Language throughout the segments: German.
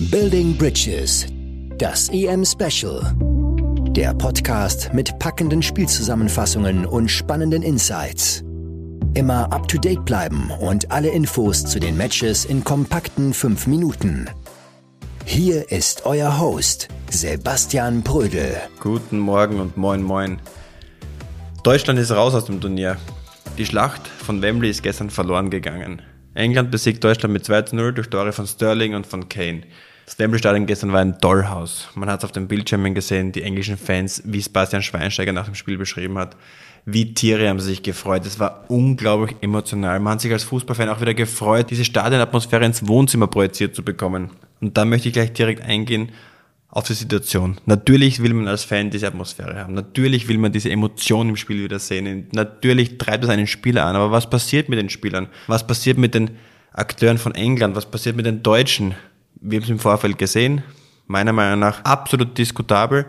Building Bridges, das EM Special. Der Podcast mit packenden Spielzusammenfassungen und spannenden Insights. Immer up to date bleiben und alle Infos zu den Matches in kompakten 5 Minuten. Hier ist euer Host, Sebastian Brödel. Guten Morgen und moin moin. Deutschland ist raus aus dem Turnier. Die Schlacht von Wembley ist gestern verloren gegangen. England besiegt Deutschland mit 2 zu 0 durch Tore von Sterling und von Kane. Das Wembley-Stadion gestern war ein Dollhaus. Man hat es auf den Bildschirmen gesehen, die englischen Fans, wie Sebastian Schweinsteiger nach dem Spiel beschrieben hat. Wie Tiere haben sich gefreut. Es war unglaublich emotional. Man hat sich als Fußballfan auch wieder gefreut, diese Stadionatmosphäre ins Wohnzimmer projiziert zu bekommen. Und da möchte ich gleich direkt eingehen auf die Situation. Natürlich will man als Fan diese Atmosphäre haben. Natürlich will man diese Emotion im Spiel wieder sehen. Natürlich treibt es einen Spieler an. Aber was passiert mit den Spielern? Was passiert mit den Akteuren von England? Was passiert mit den Deutschen? Wir haben es im Vorfeld gesehen. Meiner Meinung nach absolut diskutabel.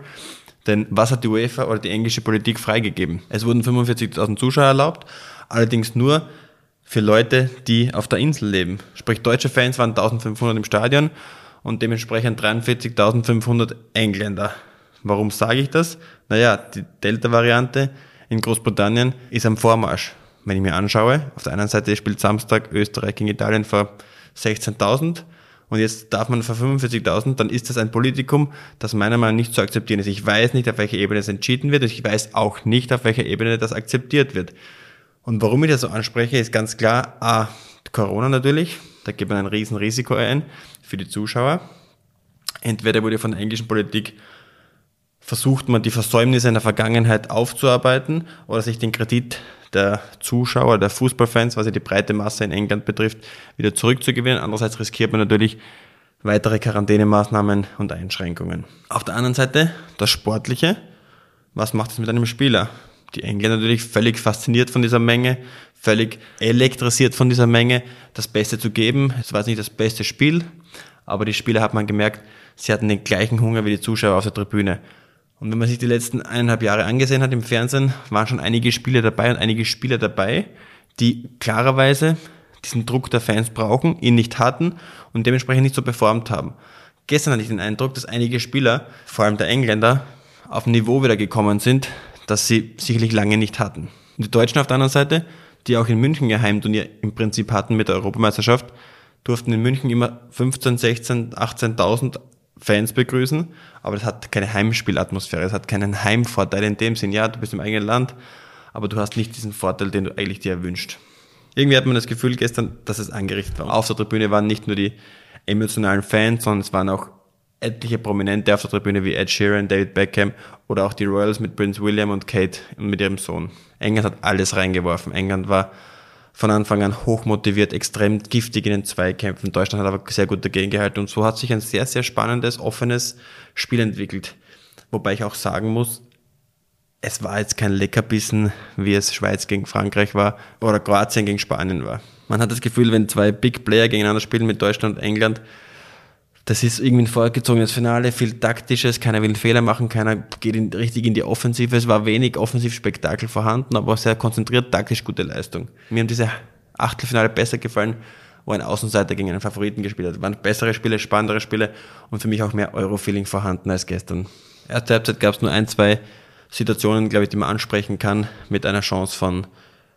Denn was hat die UEFA oder die englische Politik freigegeben? Es wurden 45.000 Zuschauer erlaubt. Allerdings nur für Leute, die auf der Insel leben. Sprich, deutsche Fans waren 1500 im Stadion und dementsprechend 43.500 Engländer. Warum sage ich das? Naja, die Delta-Variante in Großbritannien ist am Vormarsch. Wenn ich mir anschaue, auf der einen Seite spielt Samstag Österreich gegen Italien vor 16.000 und jetzt darf man vor 45.000, dann ist das ein Politikum, das meiner Meinung nach nicht zu akzeptieren ist. Ich weiß nicht, auf welcher Ebene es entschieden wird, ich weiß auch nicht, auf welcher Ebene das akzeptiert wird. Und warum ich das so anspreche, ist ganz klar, A, Corona natürlich, da gibt man ein Riesenrisiko ein für die Zuschauer. Entweder wurde von der englischen Politik versucht man die Versäumnisse in der Vergangenheit aufzuarbeiten oder sich den Kredit der Zuschauer, der Fußballfans, was ja die breite Masse in England betrifft, wieder zurückzugewinnen. Andererseits riskiert man natürlich weitere Quarantänemaßnahmen und Einschränkungen. Auf der anderen Seite das Sportliche. Was macht es mit einem Spieler? Die Engländer natürlich völlig fasziniert von dieser Menge, völlig elektrisiert von dieser Menge, das Beste zu geben. Es war nicht das beste Spiel, aber die Spieler hat man gemerkt, sie hatten den gleichen Hunger wie die Zuschauer auf der Tribüne. Und wenn man sich die letzten eineinhalb Jahre angesehen hat im Fernsehen, waren schon einige Spiele dabei und einige Spieler dabei, die klarerweise diesen Druck der Fans brauchen, ihn nicht hatten und dementsprechend nicht so performt haben. Gestern hatte ich den Eindruck, dass einige Spieler, vor allem der Engländer, auf ein Niveau wieder gekommen sind, das sie sicherlich lange nicht hatten. Die Deutschen auf der anderen Seite, die auch in München ihr Heimturnier im Prinzip hatten mit der Europameisterschaft, durften in München immer 15, 16, 18.000 Fans begrüßen, aber das hat keine Heimspielatmosphäre, es hat keinen Heimvorteil in dem Sinn. Ja, du bist im eigenen Land, aber du hast nicht diesen Vorteil, den du eigentlich dir wünscht. Irgendwie hat man das Gefühl gestern, dass es angerichtet war. Auf der Tribüne waren nicht nur die emotionalen Fans, sondern es waren auch etliche Prominente auf der Tribüne wie Ed Sheeran, David Beckham oder auch die Royals mit Prince William und Kate und mit ihrem Sohn. England hat alles reingeworfen. England war von Anfang an hochmotiviert, extrem giftig in den Zweikämpfen. Deutschland hat aber sehr gut dagegen gehalten und so hat sich ein sehr, sehr spannendes, offenes Spiel entwickelt. Wobei ich auch sagen muss, es war jetzt kein Leckerbissen, wie es Schweiz gegen Frankreich war oder Kroatien gegen Spanien war. Man hat das Gefühl, wenn zwei Big Player gegeneinander spielen mit Deutschland und England, das ist irgendwie ein vorgezogenes Finale, viel taktisches, keiner will einen Fehler machen, keiner geht in, richtig in die Offensive. Es war wenig Offensivspektakel vorhanden, aber sehr konzentriert, taktisch gute Leistung. Mir haben diese Achtelfinale besser gefallen, wo ein Außenseiter gegen einen Favoriten gespielt hat. Waren bessere Spiele, spannendere Spiele und für mich auch mehr Euro-Feeling vorhanden als gestern. Erste Halbzeit gab es nur ein, zwei Situationen, glaube ich, die man ansprechen kann, mit einer Chance von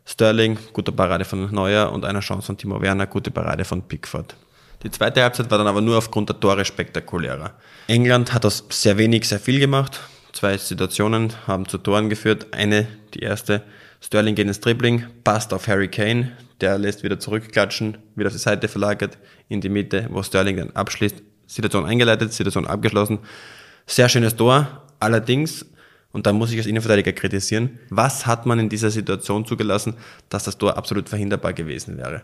Sterling, gute Parade von Neuer und einer Chance von Timo Werner, gute Parade von Pickford. Die zweite Halbzeit war dann aber nur aufgrund der Tore spektakulärer. England hat aus sehr wenig sehr viel gemacht. Zwei Situationen haben zu Toren geführt. Eine, die erste, Sterling geht ins Dribbling, passt auf Harry Kane, der lässt wieder zurückklatschen, wieder auf die Seite verlagert, in die Mitte, wo Sterling dann abschließt. Situation eingeleitet, Situation abgeschlossen. Sehr schönes Tor. Allerdings, und da muss ich als Innenverteidiger kritisieren, was hat man in dieser Situation zugelassen, dass das Tor absolut verhinderbar gewesen wäre?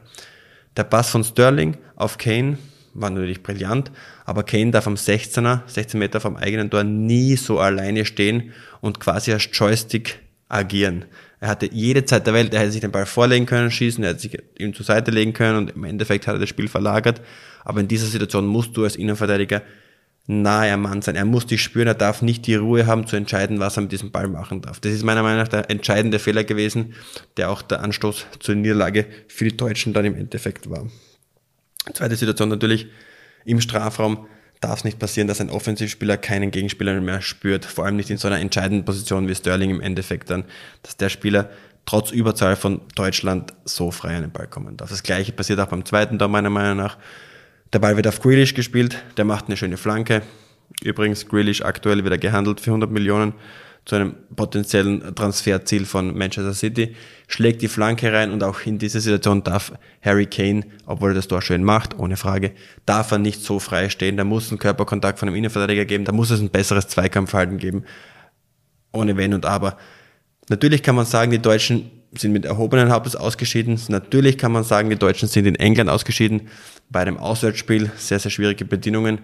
Der Pass von Sterling auf Kane war natürlich brillant, aber Kane darf am 16er, 16 Meter vom eigenen Tor nie so alleine stehen und quasi als Joystick agieren. Er hatte jede Zeit der Welt, er hätte sich den Ball vorlegen können, schießen, er hätte sich ihm zur Seite legen können und im Endeffekt hat er das Spiel verlagert. Aber in dieser Situation musst du als Innenverteidiger nahe am Mann sein. Er muss dich spüren, er darf nicht die Ruhe haben zu entscheiden, was er mit diesem Ball machen darf. Das ist meiner Meinung nach der entscheidende Fehler gewesen, der auch der Anstoß zur Niederlage für die Deutschen dann im Endeffekt war. Zweite Situation natürlich im Strafraum. darf es nicht passieren, dass ein Offensivspieler keinen Gegenspieler mehr spürt, vor allem nicht in so einer entscheidenden Position wie Sterling im Endeffekt dann, dass der Spieler trotz Überzahl von Deutschland so frei an den Ball kommen darf. Das gleiche passiert auch beim zweiten Tor meiner Meinung nach. Der Ball wird auf Grealish gespielt, der macht eine schöne Flanke. Übrigens, Grealish aktuell wieder gehandelt für 100 Millionen zu einem potenziellen Transferziel von Manchester City, schlägt die Flanke rein und auch in dieser Situation darf Harry Kane, obwohl er das Tor schön macht, ohne Frage, darf er nicht so frei stehen. Da muss ein Körperkontakt von einem Innenverteidiger geben, da muss es ein besseres Zweikampfverhalten geben, ohne Wenn und Aber. Natürlich kann man sagen, die Deutschen sind mit erhobenen Hauptes ausgeschieden. Natürlich kann man sagen, die Deutschen sind in England ausgeschieden. Bei einem Auswärtsspiel sehr, sehr schwierige Bedingungen.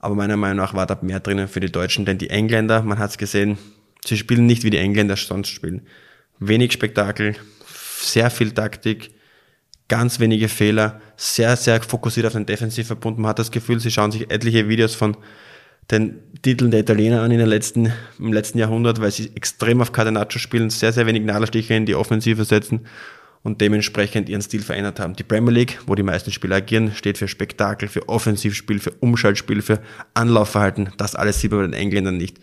Aber meiner Meinung nach war da mehr drinnen für die Deutschen, denn die Engländer, man hat es gesehen, Sie spielen nicht wie die Engländer sonst spielen. Wenig Spektakel, sehr viel Taktik, ganz wenige Fehler, sehr, sehr fokussiert auf den Defensivverbund. Man hat das Gefühl, sie schauen sich etliche Videos von den Titeln der Italiener an in den letzten, im letzten Jahrhundert, weil sie extrem auf Catenaccio spielen, sehr, sehr wenig Nadelstiche in die Offensive setzen und dementsprechend ihren Stil verändert haben. Die Premier League, wo die meisten Spieler agieren, steht für Spektakel, für Offensivspiel, für Umschaltspiel, für Anlaufverhalten. Das alles sieht man bei den Engländern nicht.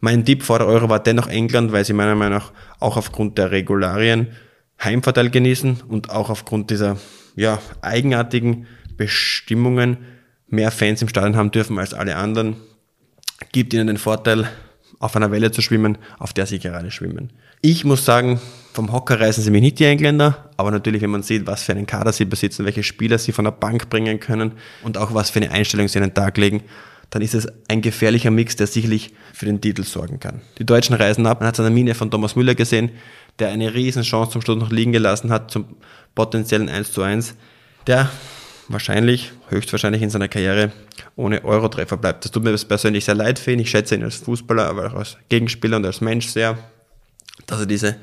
Mein Tipp vor der Euro war dennoch England, weil sie meiner Meinung nach auch aufgrund der Regularien Heimvorteil genießen und auch aufgrund dieser ja, eigenartigen Bestimmungen mehr Fans im Stadion haben dürfen als alle anderen, gibt ihnen den Vorteil, auf einer Welle zu schwimmen, auf der sie gerade schwimmen. Ich muss sagen, vom Hocker reißen sie mich nicht die Engländer, aber natürlich, wenn man sieht, was für einen Kader sie besitzen, welche Spieler sie von der Bank bringen können und auch was für eine Einstellung sie an den Tag legen, dann ist es ein gefährlicher Mix, der sicherlich für den Titel sorgen kann. Die Deutschen reisen ab. Man hat es an der Mine von Thomas Müller gesehen, der eine riesen Chance zum Schluss noch liegen gelassen hat zum potenziellen 1 zu 1, der wahrscheinlich, höchstwahrscheinlich in seiner Karriere ohne Euro-Treffer bleibt. Das tut mir persönlich sehr leid für ihn. Ich schätze ihn als Fußballer, aber auch als Gegenspieler und als Mensch sehr, dass er diese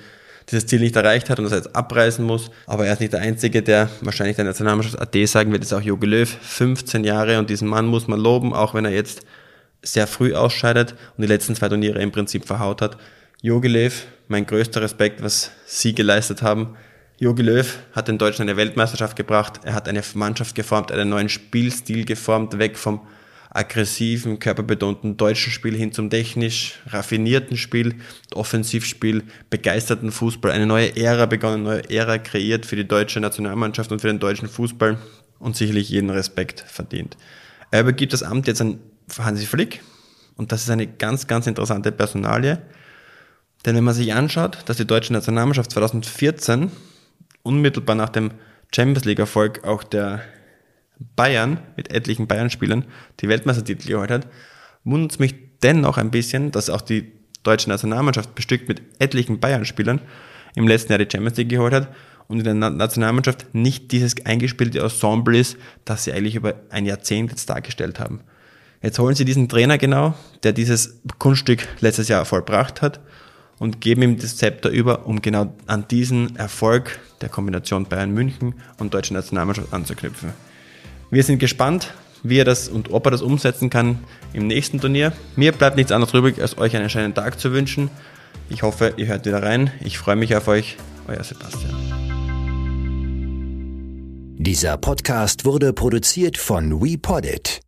dieses Ziel nicht erreicht hat und das jetzt abreißen muss. Aber er ist nicht der Einzige, der wahrscheinlich der Nationalmannschaft AD sagen wird, ist auch Jogi Löw, 15 Jahre und diesen Mann muss man loben, auch wenn er jetzt sehr früh ausscheidet und die letzten zwei Turniere im Prinzip verhaut hat. Jogi Löw, mein größter Respekt, was Sie geleistet haben. Jogi Löw hat den Deutschen eine Weltmeisterschaft gebracht, er hat eine Mannschaft geformt, einen neuen Spielstil geformt, weg vom aggressiven, körperbetonten deutschen Spiel hin zum technisch raffinierten Spiel, Offensivspiel, begeisterten Fußball, eine neue Ära begonnen, eine neue Ära kreiert für die deutsche Nationalmannschaft und für den deutschen Fußball und sicherlich jeden Respekt verdient. Er übergibt das Amt jetzt an Hansi Flick und das ist eine ganz, ganz interessante Personalie, denn wenn man sich anschaut, dass die deutsche Nationalmannschaft 2014 unmittelbar nach dem Champions League Erfolg auch der Bayern mit etlichen Bayern-Spielern die Weltmeistertitel geholt hat, wundert es mich dennoch ein bisschen, dass auch die deutsche Nationalmannschaft bestückt mit etlichen Bayern-Spielern im letzten Jahr die Champions League geholt hat und in der Nationalmannschaft nicht dieses eingespielte Ensemble ist, das sie eigentlich über ein Jahrzehnt jetzt dargestellt haben. Jetzt holen sie diesen Trainer genau, der dieses Kunststück letztes Jahr vollbracht hat und geben ihm das Zepter über, um genau an diesen Erfolg der Kombination Bayern München und deutsche Nationalmannschaft anzuknüpfen. Wir sind gespannt, wie er das und ob er das umsetzen kann im nächsten Turnier. Mir bleibt nichts anderes übrig, als euch einen schönen Tag zu wünschen. Ich hoffe, ihr hört wieder rein. Ich freue mich auf euch. Euer Sebastian. Dieser Podcast wurde produziert von WePoddit.